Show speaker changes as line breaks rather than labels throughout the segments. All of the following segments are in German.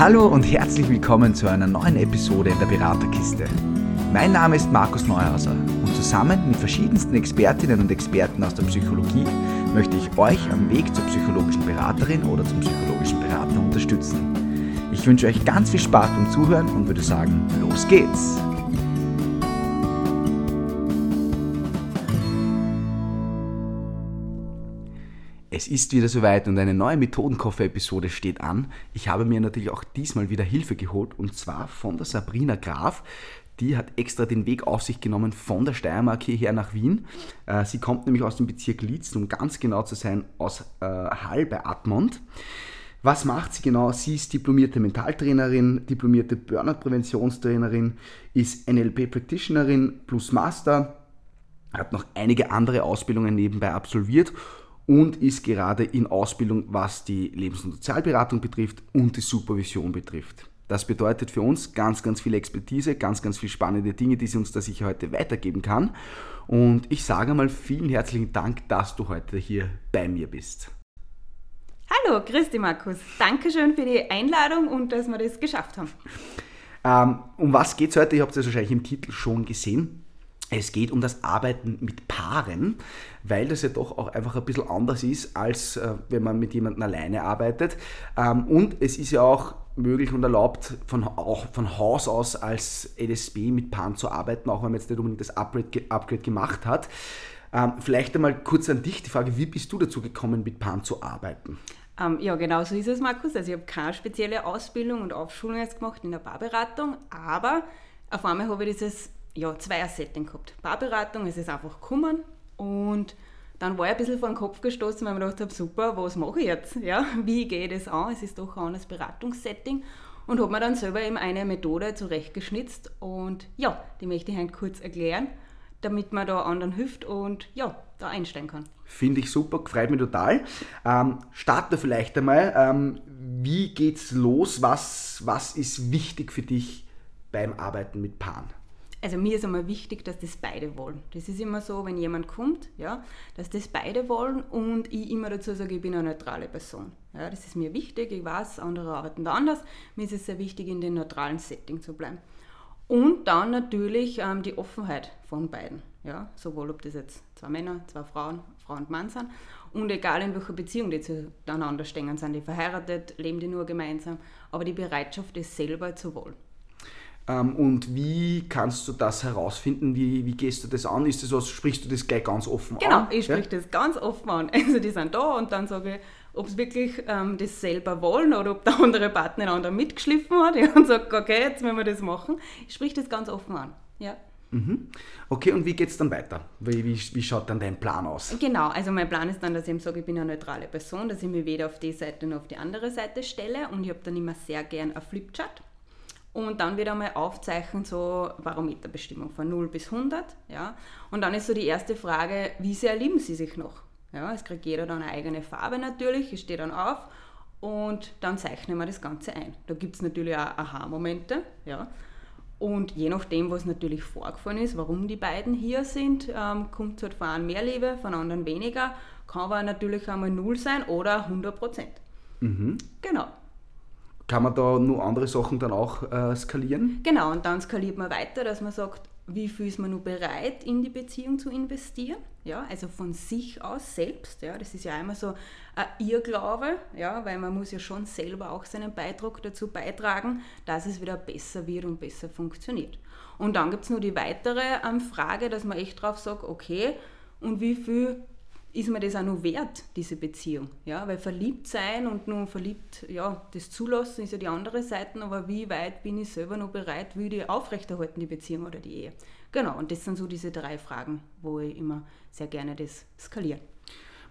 Hallo und herzlich willkommen zu einer neuen Episode in der Beraterkiste. Mein Name ist Markus Neuhauser und zusammen mit verschiedensten Expertinnen und Experten aus der Psychologie möchte ich euch am Weg zur psychologischen Beraterin oder zum psychologischen Berater unterstützen. Ich wünsche euch ganz viel Spaß beim Zuhören und würde sagen, los geht's! Ist wieder soweit und eine neue Methodenkoffer-Episode steht an. Ich habe mir natürlich auch diesmal wieder Hilfe geholt und zwar von der Sabrina Graf. Die hat extra den Weg auf sich genommen von der Steiermark hierher nach Wien. Äh, sie kommt nämlich aus dem Bezirk Liezen, um ganz genau zu sein, aus äh, Hall bei Admont. Was macht sie genau? Sie ist diplomierte Mentaltrainerin, diplomierte Burnout-Präventionstrainerin, ist NLP-Practitionerin plus Master, hat noch einige andere Ausbildungen nebenbei absolviert und ist gerade in Ausbildung, was die Lebens- und Sozialberatung betrifft und die Supervision betrifft. Das bedeutet für uns ganz, ganz viel Expertise, ganz, ganz viele spannende Dinge, die sie uns da sicher heute weitergeben kann. Und ich sage mal vielen herzlichen Dank, dass du heute hier bei mir bist.
Hallo, grüß dich Markus. Dankeschön für die Einladung und dass wir das geschafft haben.
Ähm, um was geht es heute? Ihr habt es wahrscheinlich im Titel schon gesehen. Es geht um das Arbeiten mit Paaren, weil das ja doch auch einfach ein bisschen anders ist, als äh, wenn man mit jemandem alleine arbeitet. Ähm, und es ist ja auch möglich und erlaubt, von, auch von Haus aus als LSB mit Paaren zu arbeiten, auch wenn man jetzt nicht unbedingt das Upgrade, Upgrade gemacht hat. Ähm, vielleicht einmal kurz an dich die Frage, wie bist du dazu gekommen, mit Paaren zu arbeiten?
Ähm, ja, genau so ist es, Markus. Also ich habe keine spezielle Ausbildung und Aufschulung jetzt gemacht in der Paarberatung, aber auf einmal habe ich dieses ja, Zweier-Setting gehabt. Paarberatung, es ist einfach gekommen und dann war ich ein bisschen vor den Kopf gestoßen, weil ich mir gedacht habe, super, was mache ich jetzt? Ja, wie gehe ich das an? Es ist doch ein anderes Beratungssetting und habe mir dann selber eben eine Methode zurechtgeschnitzt und ja, die möchte ich heute kurz erklären, damit man da anderen hilft und ja, da einsteigen kann.
Finde ich super, freut mich total. Ähm, starten wir vielleicht einmal. Ähm, wie geht's los? Was, was ist wichtig für dich beim Arbeiten mit Paaren?
Also mir ist einmal wichtig, dass das beide wollen. Das ist immer so, wenn jemand kommt, ja, dass das beide wollen und ich immer dazu sage, ich bin eine neutrale Person. Ja, das ist mir wichtig, ich weiß, andere arbeiten da anders. Mir ist es sehr wichtig, in dem neutralen Setting zu bleiben. Und dann natürlich ähm, die Offenheit von beiden. Ja, sowohl ob das jetzt zwei Männer, zwei Frauen, Frau und Mann sind. Und egal in welcher Beziehung die zueinander stehen, sind die verheiratet, leben die nur gemeinsam, aber die Bereitschaft, es selber zu wollen.
Ähm, und wie kannst du das herausfinden? Wie, wie gehst du das an? Ist das was, sprichst du das gleich ganz offen
genau,
an?
Genau, ich sprich ja? das ganz offen an. Also die sind da und dann sage ich, ob sie wirklich ähm, das selber wollen oder ob der andere Partner einen anderen mitgeschliffen hat ja, und sagt, okay, jetzt müssen wir das machen. Ich sprich das ganz offen an. Ja.
Mhm. Okay, und wie geht es dann weiter? Wie, wie, wie, schaut dann dein Plan aus?
Genau, also mein Plan ist dann, dass ich eben sage, ich bin eine neutrale Person, dass ich mich weder auf die Seite noch auf die andere Seite stelle und ich habe dann immer sehr gern ein Flipchart und dann wieder einmal aufzeichnen, so Barometerbestimmung von 0 bis 100. Ja. Und dann ist so die erste Frage, wie sehr lieben Sie sich noch? Ja, es kriegt jeder dann eine eigene Farbe natürlich, ich stehe dann auf und dann zeichnen wir das Ganze ein. Da gibt es natürlich auch Aha-Momente. Ja. Und je nachdem, was natürlich vorgefallen ist, warum die beiden hier sind, ähm, kommt halt von einem mehr Liebe, von anderen weniger. Kann aber natürlich einmal 0 sein oder 100 Prozent. Mhm. Genau.
Kann man da nur andere Sachen dann auch äh, skalieren?
Genau, und dann skaliert man weiter, dass man sagt, wie viel ist man nur bereit, in die Beziehung zu investieren? Ja, also von sich aus selbst. Ja, das ist ja einmal so ein Irrglaube, ja, weil man muss ja schon selber auch seinen Beitrag dazu beitragen, dass es wieder besser wird und besser funktioniert. Und dann gibt es nur die weitere ähm, Frage, dass man echt drauf sagt, okay, und wie viel ist mir das auch noch wert, diese Beziehung. Ja? Weil verliebt sein und nur verliebt, ja, das zulassen ist ja die andere Seite, aber wie weit bin ich selber noch bereit, würde ich aufrechterhalten, die Beziehung oder die Ehe? Genau, und das sind so diese drei Fragen, wo ich immer sehr gerne das skaliere.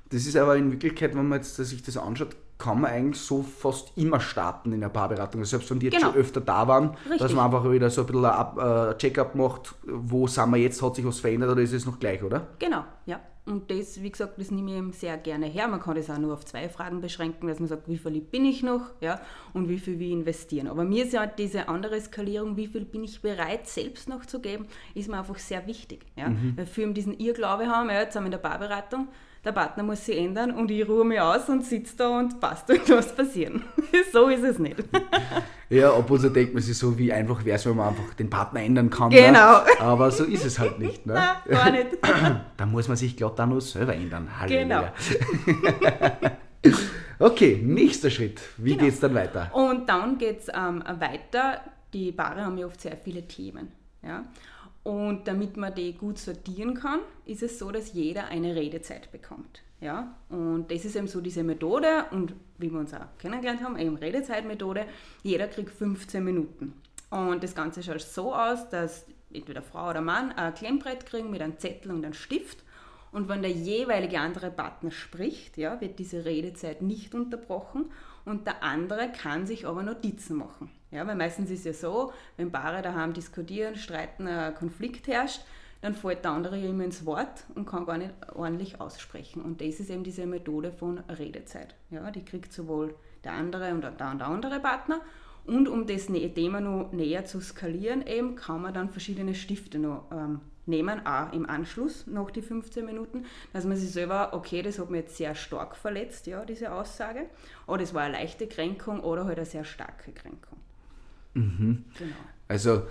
Das ist aber in Wirklichkeit, wenn man jetzt sich das anschaut, kann man eigentlich so fast immer starten in der Paarberatung. Also selbst wenn die jetzt genau. schon öfter da waren, Richtig. dass man einfach wieder so ein bisschen ein Check-up macht, wo sind wir jetzt, hat sich was verändert oder ist es noch gleich, oder?
Genau, ja. Und das, wie gesagt, das nehme ich eben sehr gerne her. Man kann das auch nur auf zwei Fragen beschränken, dass man sagt, wie verliebt bin ich noch ja, und wie viel wir investieren. Aber mir ist ja diese andere Skalierung, wie viel bin ich bereit, selbst noch zu geben, ist mir einfach sehr wichtig. Ja. Mhm. Weil viele diesen Irrglaube haben, ja, jetzt haben wir in der Barberatung, der Partner muss sich ändern und ich ruhe mich aus und sitze da und passt irgendwas passieren. so ist es nicht.
ja, obwohl so denkt man sich so, wie einfach wäre es, wenn man einfach den Partner ändern kann.
Genau.
Ne? Aber so ist es halt nicht. Ne?
Nein, gar nicht.
da muss man sich, glaube ich, dann nur selber ändern.
Halleluja.
Genau. okay, nächster Schritt. Wie
genau.
geht es dann weiter?
Und dann geht es ähm, weiter. Die Paare haben ja oft sehr viele Themen. Ja? Und damit man die gut sortieren kann, ist es so, dass jeder eine Redezeit bekommt. Ja? Und das ist eben so diese Methode und wie wir uns auch kennengelernt haben, eben Redezeitmethode, jeder kriegt 15 Minuten. Und das Ganze schaut so aus, dass entweder Frau oder Mann ein Klemmbrett kriegen mit einem Zettel und einem Stift. Und wenn der jeweilige andere Partner spricht, ja, wird diese Redezeit nicht unterbrochen und der andere kann sich aber Notizen machen. Ja, weil meistens ist es ja so, wenn Paare daheim diskutieren, streiten, ein Konflikt herrscht, dann fällt der andere immer ins Wort und kann gar nicht ordentlich aussprechen. Und das ist eben diese Methode von Redezeit. Ja, die kriegt sowohl der andere und der, der andere Partner. Und um das Thema noch näher zu skalieren, eben kann man dann verschiedene Stifte noch ähm, nehmen, auch im Anschluss nach die 15 Minuten, dass man sich selber, okay, das hat mich jetzt sehr stark verletzt, ja, diese Aussage, oder es war eine leichte Kränkung oder halt eine sehr starke Kränkung.
Mhm. Genau. Also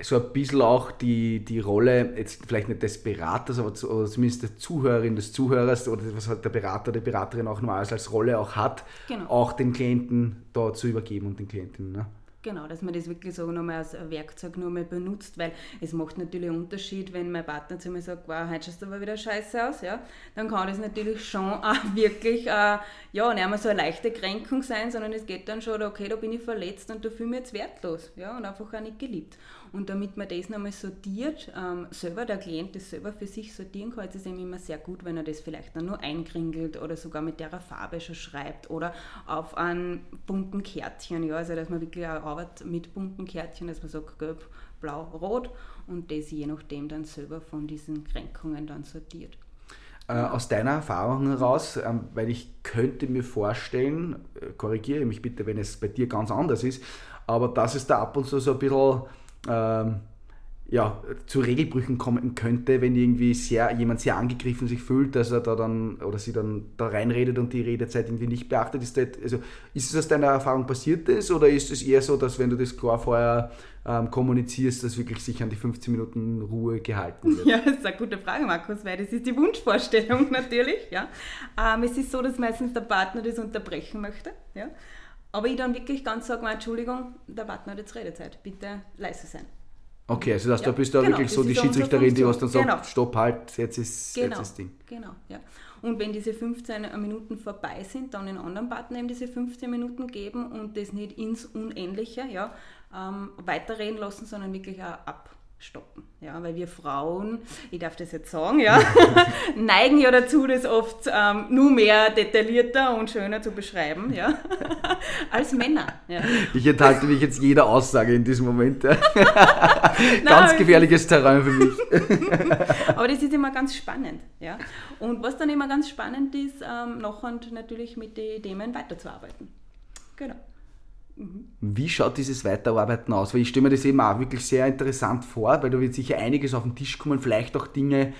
so ein bisschen auch die, die Rolle, jetzt vielleicht nicht des Beraters, aber zu, oder zumindest der Zuhörerin, des Zuhörers oder was halt der Berater, die Beraterin auch normalerweise als Rolle auch hat, genau. auch den Klienten da zu übergeben und den Klientinnen. Ne?
Genau, dass man das wirklich so nochmal als Werkzeug nochmal benutzt, weil es macht natürlich einen Unterschied, wenn mein Partner zu mir sagt, wow, heute schaust du aber wieder scheiße aus, ja, dann kann das natürlich schon auch wirklich, äh, ja, nicht einmal so eine leichte Kränkung sein, sondern es geht dann schon, okay, da bin ich verletzt und da fühle ich mich jetzt wertlos, ja, und einfach auch nicht geliebt. Und damit man das nochmal sortiert, ähm, selber, der Klient das selber für sich sortieren kann, ist es eben immer sehr gut, wenn er das vielleicht dann nur einkringelt oder sogar mit der Farbe schon schreibt oder auf einem bunten Kärtchen, ja, also dass man wirklich auch arbeitet mit bunten Kärtchen, dass man sagt gelb, blau, rot und das je nachdem dann selber von diesen Kränkungen dann sortiert.
Äh, aus deiner Erfahrung heraus, ähm, weil ich könnte mir vorstellen, äh, korrigiere mich bitte, wenn es bei dir ganz anders ist, aber dass es da ab und zu so ein bisschen ähm, ja, zu Regelbrüchen kommen könnte, wenn irgendwie sehr, jemand sehr angegriffen sich fühlt, dass er da dann oder sie dann da reinredet und die Redezeit irgendwie nicht beachtet. Ist das, also, ist es aus deiner Erfahrung passiert ist oder ist es eher so, dass wenn du das klar vorher ähm, kommunizierst, dass wirklich sich an die 15 Minuten Ruhe gehalten wird?
Ja, das ist eine gute Frage, Markus, weil das ist die Wunschvorstellung natürlich. Ja. Ähm, es ist so, dass meistens der Partner das unterbrechen möchte. Ja. Aber ich dann wirklich ganz sage, Entschuldigung, der Partner hat jetzt Redezeit, bitte leise sein.
Okay, also dass ja, du bist da genau, wirklich so die Schiedsrichterin, die was dann sagt, genau. stopp, halt, jetzt ist,
genau,
jetzt ist Ding.
Genau, ja. Und wenn diese 15 Minuten vorbei sind, dann den anderen Partner eben diese 15 Minuten geben und das nicht ins Unendliche ja, ähm, weiterreden lassen, sondern wirklich auch ab stoppen. Ja, weil wir Frauen, ich darf das jetzt sagen, ja, neigen ja dazu, das oft ähm, nur mehr detaillierter und schöner zu beschreiben, ja, als Männer. Ja.
Ich enthalte mich jetzt jeder Aussage in diesem Moment. Ja. ganz gefährliches Terrain für mich.
Aber das ist immer ganz spannend. Ja. Und was dann immer ganz spannend ist, ähm, nachher natürlich mit den Themen weiterzuarbeiten. Genau.
Wie schaut dieses Weiterarbeiten aus? Weil ich stelle mir das eben auch wirklich sehr interessant vor, weil da wird sicher einiges auf den Tisch kommen, vielleicht auch Dinge,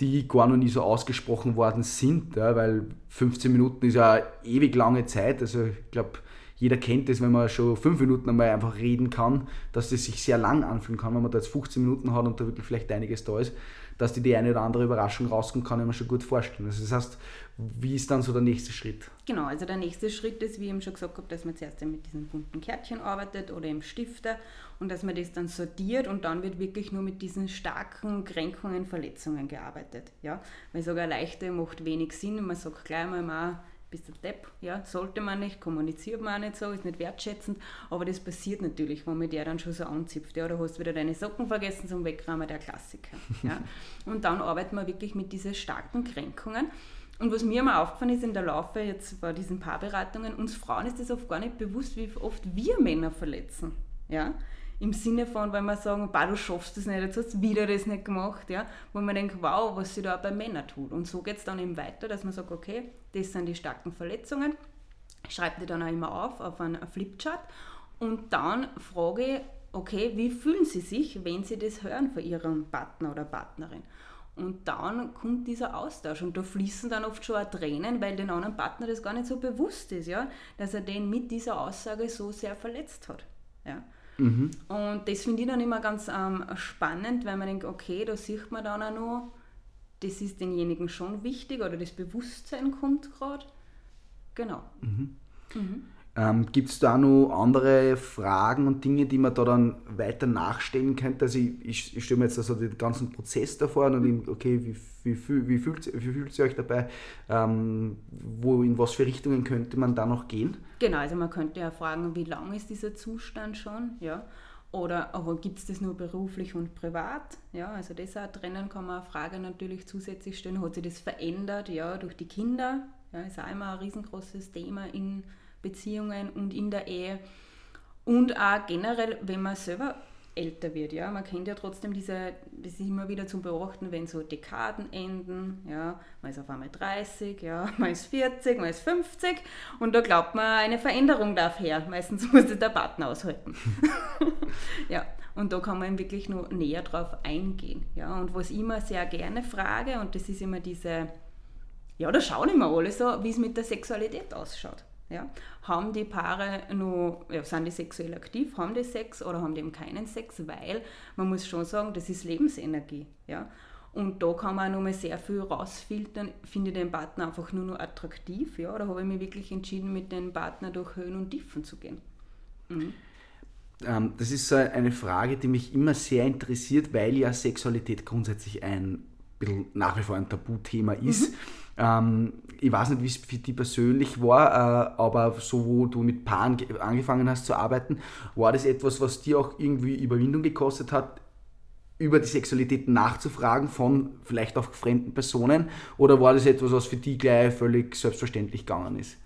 die gar noch nie so ausgesprochen worden sind, ja, weil 15 Minuten ist ja eine ewig lange Zeit. Also ich glaube, jeder kennt das, wenn man schon 5 Minuten einmal einfach reden kann, dass das sich sehr lang anfühlen kann, wenn man da jetzt 15 Minuten hat und da wirklich vielleicht einiges da ist dass die die eine oder andere Überraschung rauskommt, kann ich mir schon gut vorstellen. Also das heißt, wie ist dann so der nächste Schritt?
Genau, also der nächste Schritt ist, wie ich eben schon gesagt habe, dass man zuerst mit diesen bunten Kärtchen arbeitet oder im Stifter und dass man das dann sortiert und dann wird wirklich nur mit diesen starken Kränkungen, Verletzungen gearbeitet. Ja? Weil sogar leichte macht wenig Sinn. Man sagt gleich mal, bist du Depp, ja, sollte man nicht, kommuniziert man auch nicht so, ist nicht wertschätzend, aber das passiert natürlich, wenn man der dann schon so anzipft, ja, oder hast wieder deine Socken vergessen zum Wegräumen, der Klassiker, ja. Und dann arbeitet man wirklich mit diesen starken Kränkungen und was mir immer aufgefallen ist in der Laufe jetzt bei diesen Paarberatungen, uns Frauen ist das oft gar nicht bewusst, wie oft wir Männer verletzen, ja, im Sinne von, wenn wir sagen, bah, du schaffst das nicht, jetzt hast du wieder das nicht gemacht, ja, wo man denkt, wow, was sich da bei Männern tut. Und so geht es dann eben weiter, dass man sagt, okay, das sind die starken Verletzungen, schreibt die dann auch immer auf, auf einen Flipchart und dann frage ich, okay, wie fühlen Sie sich, wenn Sie das hören von Ihrem Partner oder Partnerin? Und dann kommt dieser Austausch und da fließen dann oft schon auch Tränen, weil den anderen Partner das gar nicht so bewusst ist, ja, dass er den mit dieser Aussage so sehr verletzt hat. Ja. Mhm. Und das finde ich dann immer ganz ähm, spannend, weil man denkt, okay, da sieht man dann auch noch, das ist denjenigen schon wichtig oder das Bewusstsein kommt gerade. Genau. Mhm.
Mhm. Ähm, Gibt es da noch andere Fragen und Dinge, die man da dann weiter nachstellen könnte? Also ich, ich, ich stelle mir jetzt also den ganzen Prozess davor und denke, okay, wie, wie, wie, fühlt, wie fühlt ihr euch dabei? Ähm, wo, in was für Richtungen könnte man da noch gehen?
Genau, also man könnte ja fragen, wie lang ist dieser Zustand schon? Ja? Oder gibt es das nur beruflich und privat? Ja, also das auch trennen kann man eine Frage natürlich zusätzlich stellen. Hat sich das verändert? Ja, durch die Kinder? Ja, ist auch immer ein riesengroßes Thema in Beziehungen und in der Ehe. Und auch generell, wenn man selber älter wird, ja, man kennt ja trotzdem diese, das ist immer wieder zu beobachten, wenn so Dekaden enden, ja, man ist auf einmal 30, ja, man ist 40, man ist 50 und da glaubt man, eine Veränderung darf her. Meistens muss das der Partner aushalten. ja, und da kann man wirklich nur näher drauf eingehen, ja, und was ich immer sehr gerne frage, und das ist immer diese, ja, da schauen immer alle so, wie es mit der Sexualität ausschaut. Ja? Haben die Paare nur, ja, sind die sexuell aktiv, haben die Sex oder haben die eben keinen Sex? Weil man muss schon sagen, das ist Lebensenergie. Ja? Und da kann man auch nochmal sehr viel rausfiltern, finde ich den Partner einfach nur noch attraktiv, ja? oder habe ich mich wirklich entschieden, mit dem Partner durch Höhen und Tiefen zu gehen. Mhm.
Ähm, das ist eine Frage, die mich immer sehr interessiert, weil ja Sexualität grundsätzlich ein bisschen nach wie vor ein Tabuthema ist. Mhm. Ähm, ich weiß nicht, wie es für dich persönlich war, äh, aber so, wo du mit Paaren angefangen hast zu arbeiten, war das etwas, was dir auch irgendwie Überwindung gekostet hat, über die Sexualität nachzufragen von vielleicht auch fremden Personen? Oder war das etwas, was für dich gleich völlig selbstverständlich gegangen ist?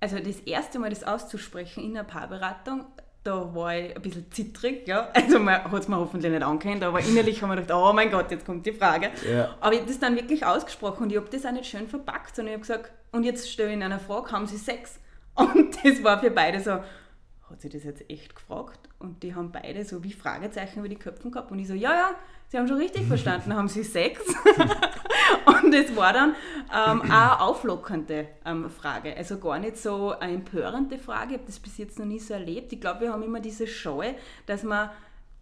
Also das erste Mal das auszusprechen in einer Paarberatung, da war ich ein bisschen zittrig, ja. Also man hat es mir hoffentlich nicht angehört, aber innerlich haben wir gedacht, oh mein Gott, jetzt kommt die Frage. Ja. Aber ich habe das dann wirklich ausgesprochen und ich habe das auch nicht schön verpackt, sondern ich habe gesagt, und jetzt stelle ich Ihnen eine Frage, haben Sie Sex? Und das war für beide so, hat sie das jetzt echt gefragt? Und die haben beide so wie Fragezeichen über die Köpfe gehabt und ich so, ja, ja, Sie haben schon richtig verstanden, haben Sie Sex? und es war dann ähm, eine auflockernde ähm, Frage. Also gar nicht so eine empörende Frage. Ich habe das bis jetzt noch nie so erlebt. Ich glaube, wir haben immer diese Scheu, dass man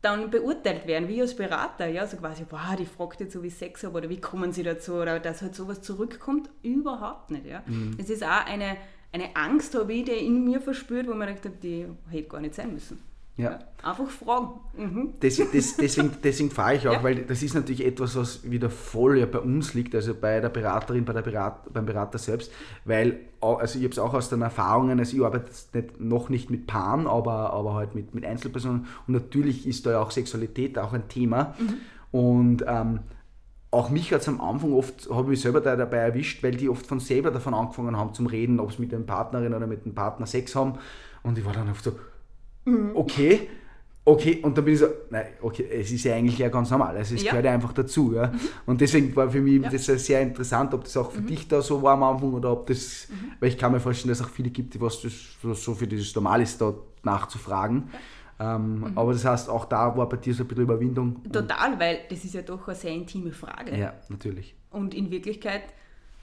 dann beurteilt werden, wie als Berater. Ja, so quasi, wow, die fragt jetzt so, wie Sex habe oder wie kommen sie dazu oder dass halt sowas zurückkommt. Überhaupt nicht. Ja. Mhm. Es ist auch eine, eine Angst, habe ich, die in mir verspürt, wo man gedacht hat, die hätte gar nicht sein müssen. Ja. Einfach fragen. Mhm.
Das, das, deswegen, deswegen fahre ich auch, ja. weil das ist natürlich etwas, was wieder voll ja bei uns liegt, also bei der Beraterin, bei der Berat, beim Berater selbst, weil, also ich habe es auch aus den Erfahrungen, also ich arbeite nicht, noch nicht mit Paaren, aber, aber halt mit, mit Einzelpersonen und natürlich ist da ja auch Sexualität auch ein Thema mhm. und ähm, auch mich hat es am Anfang oft, habe ich selber da dabei erwischt, weil die oft von selber davon angefangen haben zum Reden, ob es mit der Partnerin oder mit dem Partner Sex haben und ich war dann oft so, Mhm. Okay, okay, und dann bin ich so, nein, okay, es ist ja eigentlich ja ganz normal, also es ja. gehört ja einfach dazu. Ja? Mhm. Und deswegen war für mich ja. das sehr interessant, ob das auch für mhm. dich da so war am Anfang oder ob das, mhm. weil ich kann mir vorstellen, dass es auch viele gibt, die was das so für dieses Normal ist, da nachzufragen. Ähm, mhm. Aber das heißt, auch da war bei dir so ein bisschen Überwindung.
Total, weil das ist ja doch eine sehr intime Frage.
Ja, natürlich.
Und in Wirklichkeit,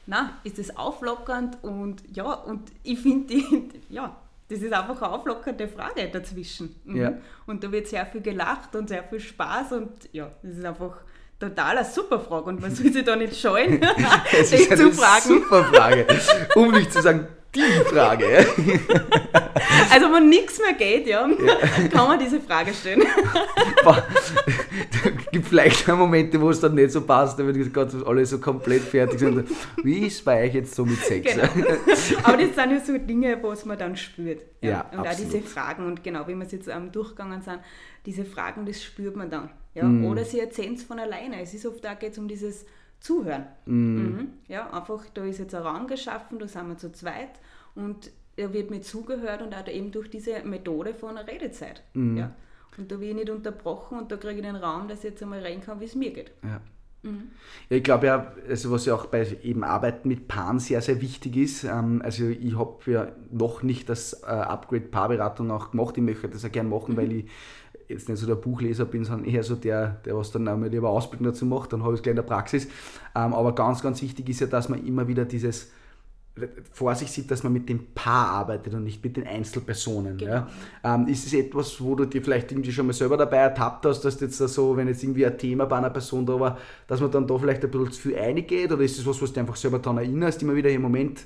na, ist es auflockernd und ja, und ich finde, ja, das ist einfach eine auflockernde Frage dazwischen. Mhm. Ja. Und da wird sehr viel gelacht und sehr viel Spaß und ja, das ist einfach total eine super Frage und man soll sich da nicht scheuen,
ist eine zu fragen. super Frage. Um nicht zu sagen, die Frage.
also wenn nichts mehr geht, ja, ja, kann man diese Frage stellen.
Es gibt vielleicht Momente, wo es dann nicht so passt, wenn gerade alle so komplett fertig sind. Wie ist bei euch jetzt so mit Sex?
Genau. Aber das sind ja so Dinge, was man dann spürt. Ja, ja und absolut. auch diese Fragen und genau, wie wir es jetzt am Durchgegangen sind, diese Fragen, das spürt man dann. Ja? Mm. Oder sie erzählen es von alleine. Es ist oft da geht es um dieses Zuhören. Mm. Mhm. Ja, einfach, da ist jetzt ein Raum geschaffen, da sind wir zu zweit und er wird mir zugehört und auch eben durch diese Methode von Redezeit. Mm. Ja. Und da werde ich nicht unterbrochen und da kriege ich den Raum, dass ich jetzt einmal rein kann, wie es mir geht.
Ja. Ja, ich glaube ja, also was ja auch bei eben Arbeiten mit Paaren sehr, sehr wichtig ist, ähm, also ich habe ja noch nicht das äh, Upgrade Paarberatung auch gemacht, ich möchte das ja gerne machen, mhm. weil ich jetzt nicht so der Buchleser bin, sondern eher so der, der was dann einmal lieber Ausbildung dazu macht, dann habe ich es gleich in der Praxis. Ähm, aber ganz, ganz wichtig ist ja, dass man immer wieder dieses vor sich sieht, dass man mit dem Paar arbeitet und nicht mit den Einzelpersonen. Genau. Ja. Ähm, ist es etwas, wo du dir vielleicht irgendwie schon mal selber dabei ertappt hast, dass jetzt so, wenn jetzt irgendwie ein Thema bei einer Person da war, dass man dann da vielleicht ein bisschen zu viel eingeht oder ist es was, was du einfach selber daran erinnerst, immer wieder im Moment,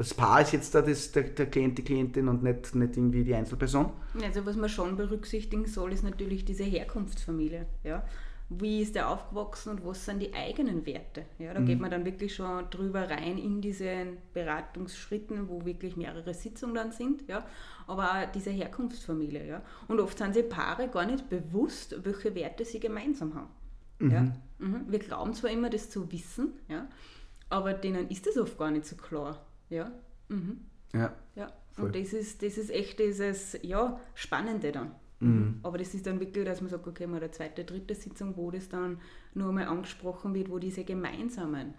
das Paar ist jetzt da das, der, der Klient, die Klientin und nicht, nicht irgendwie die Einzelperson?
Also was man schon berücksichtigen soll, ist natürlich diese Herkunftsfamilie. Ja? wie ist der aufgewachsen und was sind die eigenen Werte. Ja, da mhm. geht man dann wirklich schon drüber rein in diesen Beratungsschritten, wo wirklich mehrere Sitzungen dann sind. Ja, aber auch diese Herkunftsfamilie. Ja. Und oft sind sich Paare gar nicht bewusst, welche Werte sie gemeinsam haben. Mhm. Ja. Mhm. Wir glauben zwar immer, das zu wissen, ja, aber denen ist das oft gar nicht so klar. Ja. Mhm. Ja. ja. Und das ist, das ist echt dieses ja, Spannende dann. Mhm. Aber das ist dann wirklich, dass man sagt, okay, mal eine zweite, dritte Sitzung, wo das dann nur einmal angesprochen wird, wo diese gemeinsamen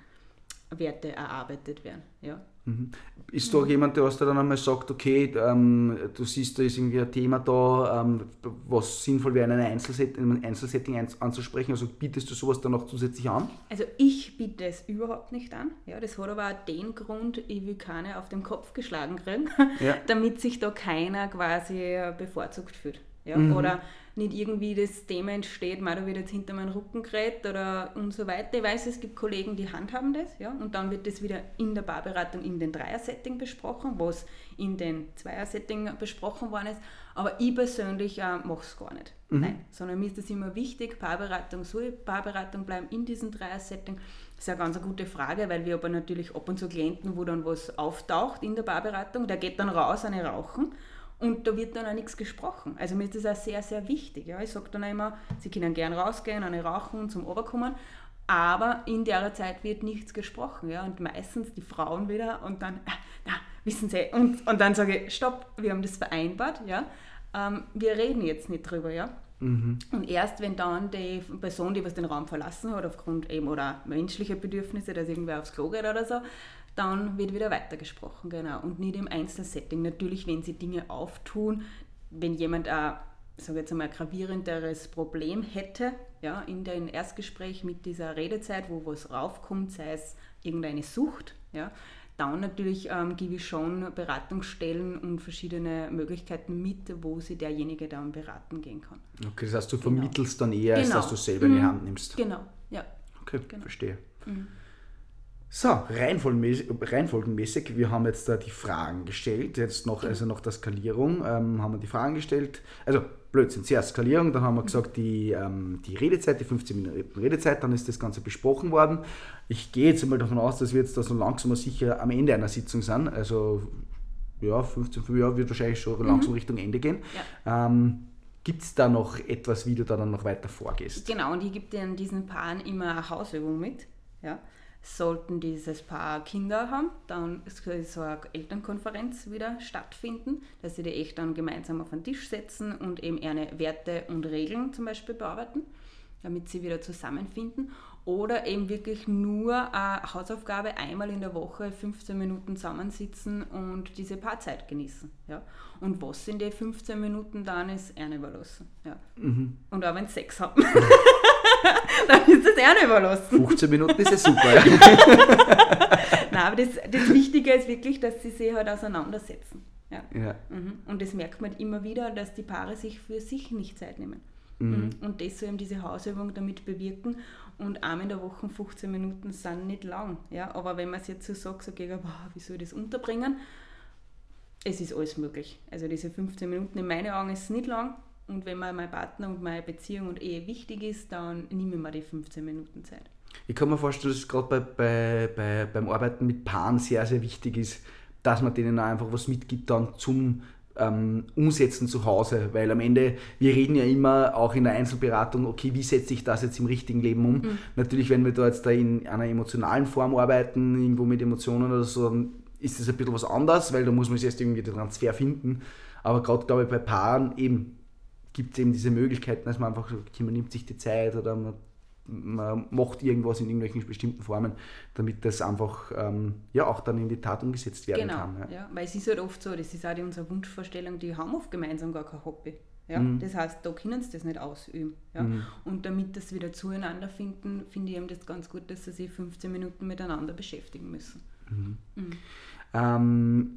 Werte erarbeitet werden. Ja.
Mhm. Ist da jemand, der dann einmal sagt, okay, ähm, du siehst, da ist irgendwie ein Thema da, ähm, was sinnvoll wäre, in einem Einzelsetting, Einzelsetting anzusprechen? Also bietest du sowas dann noch zusätzlich an?
Also ich biete es überhaupt nicht an. Ja, das hat aber auch den Grund, ich will keine auf den Kopf geschlagen kriegen, ja. damit sich da keiner quasi bevorzugt fühlt. Ja? Mhm. Oder nicht irgendwie das Thema entsteht, mal da wird jetzt hinter meinen Rücken gerät oder und so weiter. Ich weiß, es gibt Kollegen, die handhaben das, ja, und dann wird das wieder in der Barberatung in den Dreier-Setting besprochen, was in den Zweier-Setting besprochen worden ist. Aber ich persönlich äh, mache es gar nicht. Mhm. Nein, sondern mir ist das immer wichtig, Paarberatung soll Paarberatung bleiben in diesem Dreier-Setting. Das ist eine ganz gute Frage, weil wir aber natürlich ab und zu Klienten, wo dann was auftaucht in der Barberatung, der geht dann raus, eine rauchen und da wird dann auch nichts gesprochen. Also mir ist das auch sehr, sehr wichtig. Ja. Ich sage dann immer, sie können gern rausgehen, eine rauchen und zum Oberkommen, aber in der Zeit wird nichts gesprochen. Ja. Und meistens die Frauen wieder und dann, äh, na, wissen Sie, und, und dann sage ich, stopp, wir haben das vereinbart, ja. Ähm, wir reden jetzt nicht drüber, ja. Mhm. Und erst wenn dann die Person, die was den Raum verlassen hat, aufgrund eben oder menschlicher Bedürfnisse, dass irgendwer aufs Klo geht oder so, dann wird wieder weitergesprochen, genau. Und nicht im Einzelsetting. Natürlich, wenn sie Dinge auftun, wenn jemand ein, sage jetzt einmal, gravierenderes Problem hätte, ja, in dem Erstgespräch mit dieser Redezeit, wo was raufkommt, sei es irgendeine Sucht, ja, dann natürlich ähm, gebe ich schon Beratungsstellen und verschiedene Möglichkeiten mit, wo sie derjenige dann beraten gehen kann.
Okay, das heißt, du genau. vermittelst genau. dann eher, als dass genau. du selber in die mhm. Hand nimmst.
Genau, ja.
Okay, genau. verstehe. Mhm. So, reihenfolgenmäßig, reihenfolgenmäßig, wir haben jetzt da die Fragen gestellt, jetzt noch, also nach der Skalierung ähm, haben wir die Fragen gestellt, also Blödsinn, zuerst Skalierung, dann haben wir gesagt, die, ähm, die Redezeit, die 15 Minuten Redezeit, dann ist das Ganze besprochen worden. Ich gehe jetzt einmal davon aus, dass wir jetzt da so langsam sicher am Ende einer Sitzung sind, also ja, 15, ja, wird wahrscheinlich schon mhm. langsam Richtung Ende gehen. Ja. Ähm, Gibt es da noch etwas, wie du da dann noch weiter vorgehst?
Genau, und ich gebe dir in diesen Paaren immer eine Hausübung mit. Ja. Sollten dieses Paar Kinder haben, dann soll so eine Elternkonferenz wieder stattfinden, dass sie die echt dann gemeinsam auf den Tisch setzen und eben ihre Werte und Regeln zum Beispiel bearbeiten, damit sie wieder zusammenfinden. Oder eben wirklich nur eine Hausaufgabe einmal in der Woche 15 Minuten zusammensitzen und diese Paarzeit genießen. Ja? Und was in den 15 Minuten dann ist, ihnen überlassen. Ja? Mhm. Und auch wenn sie Sex haben. dann ist das eher überlassen.
15 Minuten ist ja super.
Nein, aber das, das Wichtige ist wirklich, dass sie sich halt auseinandersetzen. Ja. ja. Mhm. Und das merkt man immer wieder, dass die Paare sich für sich nicht Zeit nehmen. Mhm. mhm. Und das soll eben diese Hausübung damit bewirken. Und einmal in der Woche 15 Minuten sind nicht lang. Ja? Aber wenn man es jetzt so sagt, so gegen, boah, wie soll ich das unterbringen? Es ist alles möglich. Also diese 15 Minuten in meinen Augen ist nicht lang, und wenn mir mein Partner und meine Beziehung und Ehe wichtig ist, dann nehme ich mir die 15 Minuten Zeit.
Ich kann mir vorstellen, dass es gerade bei, bei, bei, beim Arbeiten mit Paaren sehr, sehr wichtig ist, dass man denen auch einfach was mitgibt dann zum ähm, Umsetzen zu Hause, weil am Ende, wir reden ja immer auch in der Einzelberatung, okay, wie setze ich das jetzt im richtigen Leben um? Mhm. Natürlich, wenn wir da jetzt da in einer emotionalen Form arbeiten, irgendwo mit Emotionen oder so, dann ist das ein bisschen was anderes, weil da muss man sich erst irgendwie den Transfer finden. Aber gerade, glaube ich, bei Paaren eben gibt es eben diese Möglichkeiten, dass man einfach, okay, man nimmt sich die Zeit oder man man macht irgendwas in irgendwelchen bestimmten Formen, damit das einfach ähm, ja auch dann in die Tat umgesetzt werden
genau,
kann.
Ja. ja. weil es ist halt oft so, das ist auch die unsere Wunschvorstellung, die haben oft gemeinsam gar kein Hobby. Ja? Mhm. Das heißt, da können sie das nicht ausüben. Ja? Mhm. Und damit das wieder zueinander finden, finde ich eben das ganz gut, dass sie sich 15 Minuten miteinander beschäftigen müssen.
Mhm. mhm. Ähm,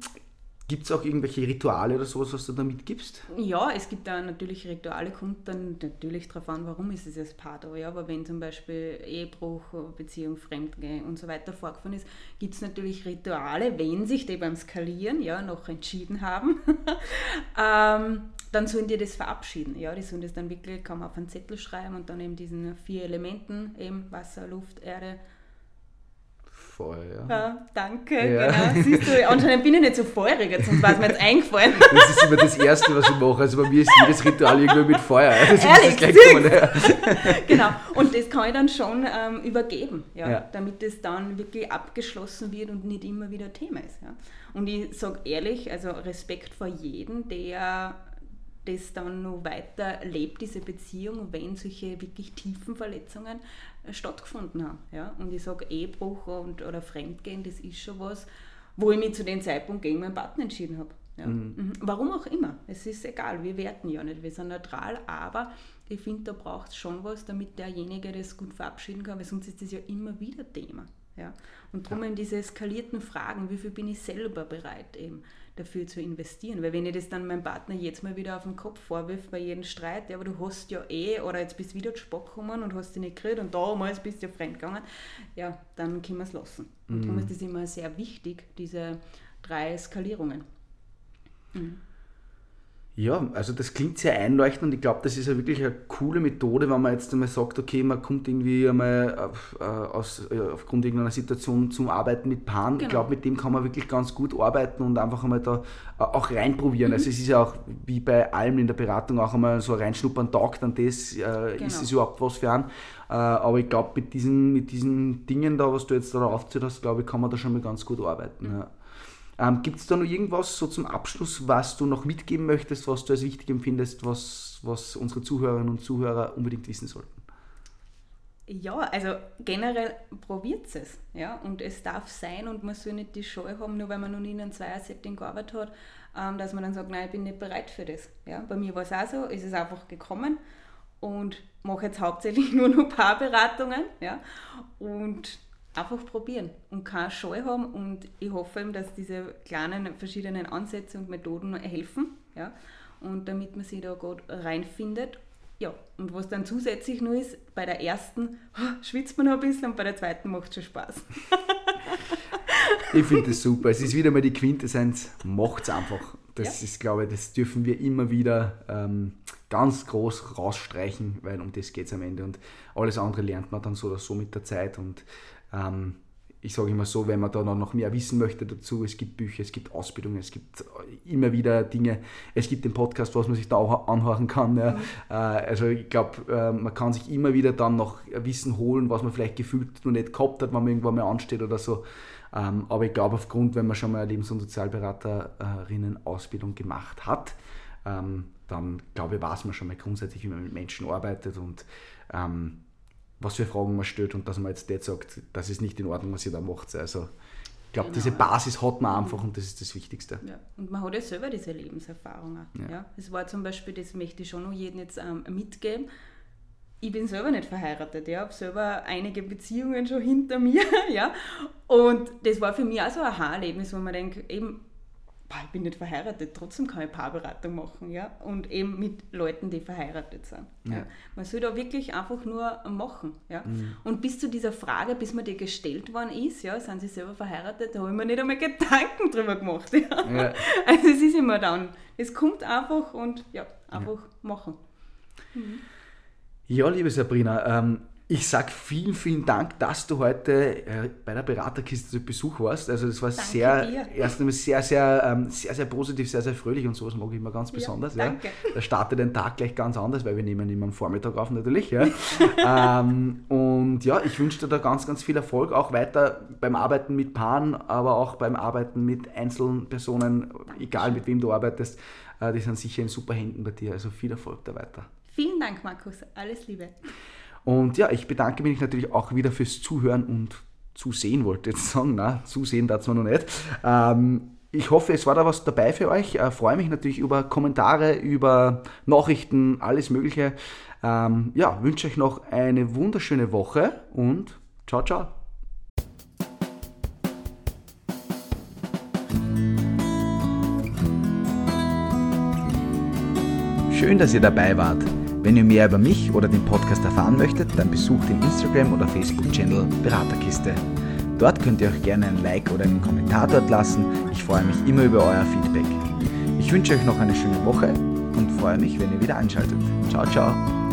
Gibt es auch irgendwelche Rituale oder sowas, was du da mitgibst?
Ja, es gibt da natürlich Rituale, kommt dann natürlich darauf an, warum ist es als Paar da. Ja? Aber wenn zum Beispiel Ehebruch, Beziehung, Fremdgehen und so weiter vorgefallen ist, gibt es natürlich Rituale, wenn sich die beim Skalieren ja, noch entschieden haben, ähm, dann sollen die das verabschieden. Ja? Die sollen das dann wirklich, man auf einen Zettel schreiben und dann eben diesen vier Elementen, eben Wasser, Luft, Erde,
Feuer.
Ja, danke, ja. genau. Siehst du, anscheinend bin ich nicht so feurig, jetzt, sonst war es mir jetzt eingefallen.
Das ist immer das Erste, was ich mache. Also bei mir ist jedes Ritual irgendwie mit Feuer.
Das Ehrlich, ist das Genau, und das kann ich dann schon ähm, übergeben, ja, ja, damit es dann wirklich abgeschlossen wird und nicht immer wieder Thema ist. Ja. Und ich sage ehrlich, also Respekt vor jedem, der das dann noch weiter lebt, diese Beziehung, wenn solche wirklich tiefen Verletzungen äh, stattgefunden haben. Ja? Und ich sage, Ehebruch und, oder Fremdgehen, das ist schon was, wo ich mich zu dem Zeitpunkt gegen meinen Partner entschieden habe. Ja? Mhm. mhm. Warum auch immer, es ist egal, wir werten ja nicht, wir sind neutral, aber ich finde, da braucht es schon was, damit derjenige das gut verabschieden kann, weil sonst ist das ja immer wieder Thema. Ja? Und darum ja. eben diese eskalierten Fragen, wie viel bin ich selber bereit eben dafür zu investieren. Weil wenn ich das dann meinem Partner jetzt mal wieder auf den Kopf vorwirft bei jedem Streit, ja, aber du hast ja eh, oder jetzt bist du wieder zu Sport gekommen und hast dich nicht gekriegt und damals bist du ja fremd gegangen, ja, dann können wir es lassen. Und mhm. darum ist das immer sehr wichtig, diese drei Skalierungen.
Mhm. Ja, also das klingt sehr einleuchtend und ich glaube, das ist ja wirklich eine coole Methode, wenn man jetzt einmal sagt, okay, man kommt irgendwie einmal auf, äh, aus, äh, aufgrund irgendeiner Situation zum Arbeiten mit Paaren. Genau. Ich glaube, mit dem kann man wirklich ganz gut arbeiten und einfach einmal da äh, auch reinprobieren. Mhm. Also es ist ja auch wie bei allem in der Beratung auch einmal so reinschnuppern, taugt dann das, äh, genau. ist es überhaupt was für einen. Äh, aber ich glaube, mit diesen, mit diesen Dingen da, was du jetzt da aufgezählt hast, glaube ich, kann man da schon mal ganz gut arbeiten. Mhm. Ja. Ähm, Gibt es da noch irgendwas so zum Abschluss, was du noch mitgeben möchtest, was du als wichtig empfindest, was, was unsere Zuhörerinnen und Zuhörer unbedingt wissen sollten?
Ja, also generell probiert es. Ja? Und es darf sein und man soll nicht die Scheu haben, nur weil man noch nie in einem Zweier-Setting gearbeitet hat, ähm, dass man dann sagt, nein, ich bin nicht bereit für das. Ja? Bei mir war es auch so, ist es einfach gekommen und mache jetzt hauptsächlich nur noch Paarberatungen. Ja? Und einfach probieren und keine Scheu haben und ich hoffe eben, dass diese kleinen verschiedenen Ansätze und Methoden helfen ja, und damit man sich da gut reinfindet. Ja, und was dann zusätzlich nur ist, bei der ersten oh, schwitzt man noch ein bisschen und bei der zweiten macht es schon Spaß.
ich finde das super. Es ist wieder mal die Quintessenz, macht es einfach. Das ja. ist, glaube ich, das dürfen wir immer wieder ähm, ganz groß rausstreichen, weil um das geht es am Ende. Und alles andere lernt man dann so oder so mit der Zeit. Und ähm, ich sage immer so, wenn man da noch mehr wissen möchte dazu, es gibt Bücher, es gibt Ausbildungen, es gibt immer wieder Dinge, es gibt den Podcast, was man sich da auch anhören kann. Ja. Mhm. Äh, also ich glaube, äh, man kann sich immer wieder dann noch Wissen holen, was man vielleicht gefühlt noch nicht gehabt hat, wenn man irgendwann mal ansteht oder so. Ähm, aber ich glaube, aufgrund, wenn man schon mal eine Lebens- und Sozialberaterinnen-Ausbildung gemacht hat, ähm, dann glaube ich, weiß man schon mal grundsätzlich, wie man mit Menschen arbeitet und ähm, was für Fragen man stellt und dass man jetzt nicht sagt, das ist nicht in Ordnung, was ihr da macht. Also ich glaube, genau. diese Basis hat man einfach und das ist das Wichtigste.
Ja. Und man hat ja selber diese Lebenserfahrung. Ja. ja. Es war zum Beispiel, das möchte ich schon noch jedem jetzt ähm, mitgeben, ich bin selber nicht verheiratet, ja, habe selber einige Beziehungen schon hinter mir, ja, und das war für mich auch so ein Aha-Erlebnis, wo man denkt, eben, boah, ich bin nicht verheiratet, trotzdem kann ich Paarberatung machen, ja, und eben mit Leuten, die verheiratet sind. Ja. ja. Man soll da wirklich einfach nur machen, ja. Mhm. Und bis zu dieser Frage, bis mir die gestellt worden ist, ja, sind sie selber verheiratet, da habe ich mir nicht einmal Gedanken drüber gemacht, ja. ja. Also es ist immer dann, es kommt einfach und ja, einfach machen.
Mhm. Ja, liebe Sabrina, ähm, ich sage vielen, vielen Dank, dass du heute äh, bei der Beraterkiste zu Besuch warst. Also das war danke sehr, dir. erst einmal sehr, sehr, ähm, sehr, sehr positiv, sehr, sehr fröhlich und sowas mag ich immer ganz besonders. Ja, danke. Ja. Da startet den Tag gleich ganz anders, weil wir nehmen immer am Vormittag auf natürlich. Ja. ähm, und ja, ich wünsche dir da ganz, ganz viel Erfolg, auch weiter beim Arbeiten mit Paaren, aber auch beim Arbeiten mit einzelnen Personen, egal mit wem du arbeitest. Äh, die sind sicher in super Händen bei dir. Also viel Erfolg da weiter.
Vielen Dank, Markus. Alles Liebe.
Und ja, ich bedanke mich natürlich auch wieder fürs Zuhören und Zusehen, wollte ich jetzt sagen. Na, zusehen man noch nicht. Ähm, ich hoffe, es war da was dabei für euch. Äh, freue mich natürlich über Kommentare, über Nachrichten, alles Mögliche. Ähm, ja, wünsche euch noch eine wunderschöne Woche und ciao, ciao. Schön, dass ihr dabei wart. Wenn ihr mehr über mich oder den Podcast erfahren möchtet, dann besucht den Instagram- oder Facebook-Channel Beraterkiste. Dort könnt ihr euch gerne ein Like oder einen Kommentar dort lassen. Ich freue mich immer über euer Feedback. Ich wünsche euch noch eine schöne Woche und freue mich, wenn ihr wieder einschaltet. Ciao, ciao.